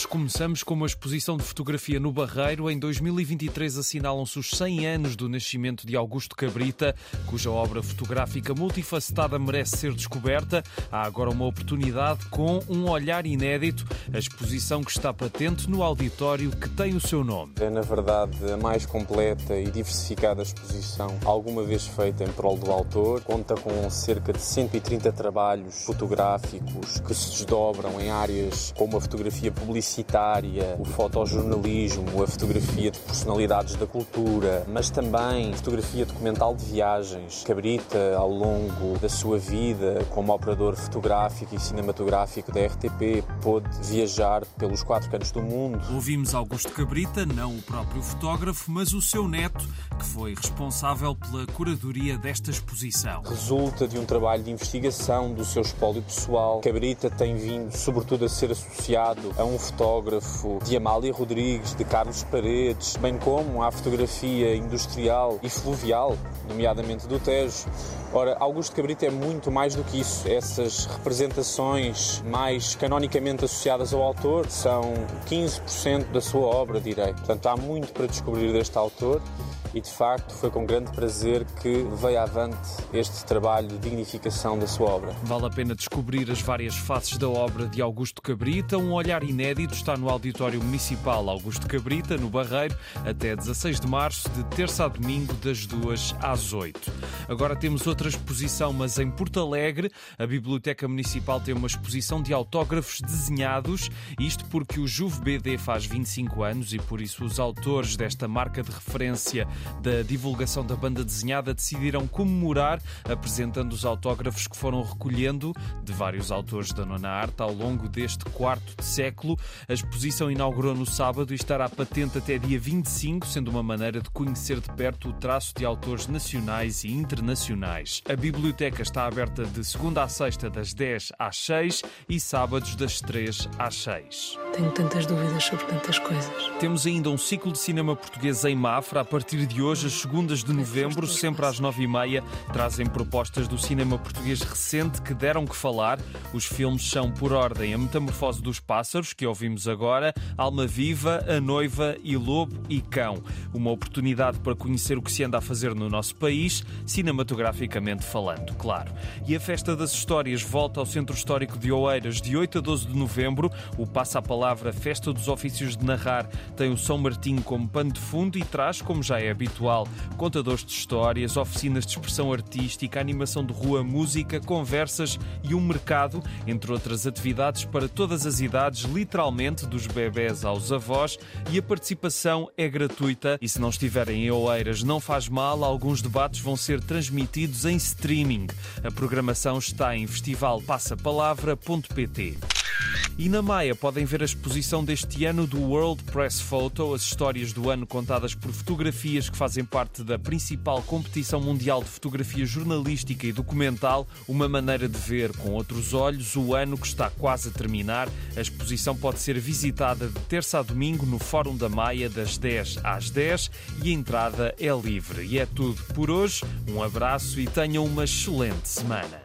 Hoje começamos com uma exposição de fotografia no Barreiro. Em 2023 assinalam-se os 100 anos do nascimento de Augusto Cabrita, cuja obra fotográfica multifacetada merece ser descoberta. Há agora uma oportunidade com um olhar inédito, a exposição que está patente no auditório que tem o seu nome. É, na verdade, a mais completa e diversificada exposição alguma vez feita em prol do autor. Conta com cerca de 130 trabalhos fotográficos que se desdobram em áreas como a fotografia publicitária, o fotojornalismo, a fotografia de personalidades da cultura, mas também fotografia documental de viagens. Cabrita, ao longo da sua vida como operador fotográfico e cinematográfico da RTP, pôde viajar pelos quatro cantos do mundo. Ouvimos Augusto Cabrita, não o próprio fotógrafo, mas o seu neto, que foi responsável pela curadoria desta exposição. Resulta de um trabalho de investigação do seu espólio pessoal. Cabrita tem vindo, sobretudo, a ser associado a um fotógrafo de Amália Rodrigues, de Carlos Paredes, bem como à fotografia industrial e fluvial, nomeadamente do Tejo. Ora, Augusto Cabrita é muito mais do que isso. Essas representações mais canonicamente associadas ao autor são 15% da sua obra, direi. Portanto, há muito para descobrir deste autor e de facto foi com grande prazer que veio avante este trabalho de dignificação da sua obra. Vale a pena descobrir as várias faces da obra de Augusto Cabrita. Um olhar inédito está no Auditório Municipal Augusto Cabrita, no Barreiro, até 16 de março, de terça a domingo, das 2 às 8. Agora temos outra exposição, mas em Porto Alegre. A Biblioteca Municipal tem uma exposição de autógrafos desenhados, isto porque o Juve BD faz 25 anos e por isso os autores desta marca de referência da divulgação da banda desenhada decidiram comemorar, apresentando os autógrafos que foram recolhendo de vários autores da nona arte ao longo deste quarto de século. A exposição inaugurou no sábado e estará patente até dia 25, sendo uma maneira de conhecer de perto o traço de autores nacionais e internacionais. A biblioteca está aberta de segunda a sexta, das 10 às 6 e sábados, das 3 às 6. Tenho tantas dúvidas sobre tantas coisas. Temos ainda um ciclo de cinema português em Mafra. A partir de hoje, as segundas de novembro, sempre às nove e meia, trazem propostas do cinema português recente que deram que falar. Os filmes são, por ordem, A Metamorfose dos Pássaros, que ouvimos agora, Alma Viva, A Noiva e Lobo e Cão. Uma oportunidade para conhecer o que se anda a fazer no nosso país, cinematograficamente falando, claro. E a Festa das Histórias volta ao Centro Histórico de Oeiras de 8 a 12 de novembro. O Passa a Palavra Festa dos Ofícios de Narrar tem o São Martinho como pano de fundo e traz, como já é habitual, contadores de histórias, oficinas de expressão artística, animação de rua, música, conversas e um mercado, entre outras atividades para todas as idades, literalmente dos bebés aos avós, e a participação é gratuita. E se não estiverem em Oeiras, não faz mal, alguns debates vão ser transmitidos em streaming. A programação está em festivalpassapalavra.pt. E na Maia podem ver a exposição deste ano do World Press Photo, as histórias do ano contadas por fotografias que fazem parte da principal competição mundial de fotografia jornalística e documental, uma maneira de ver com outros olhos o ano que está quase a terminar. A exposição pode ser visitada de terça a domingo no Fórum da Maia, das 10 às 10 e a entrada é livre. E é tudo por hoje. Um abraço e tenham uma excelente semana.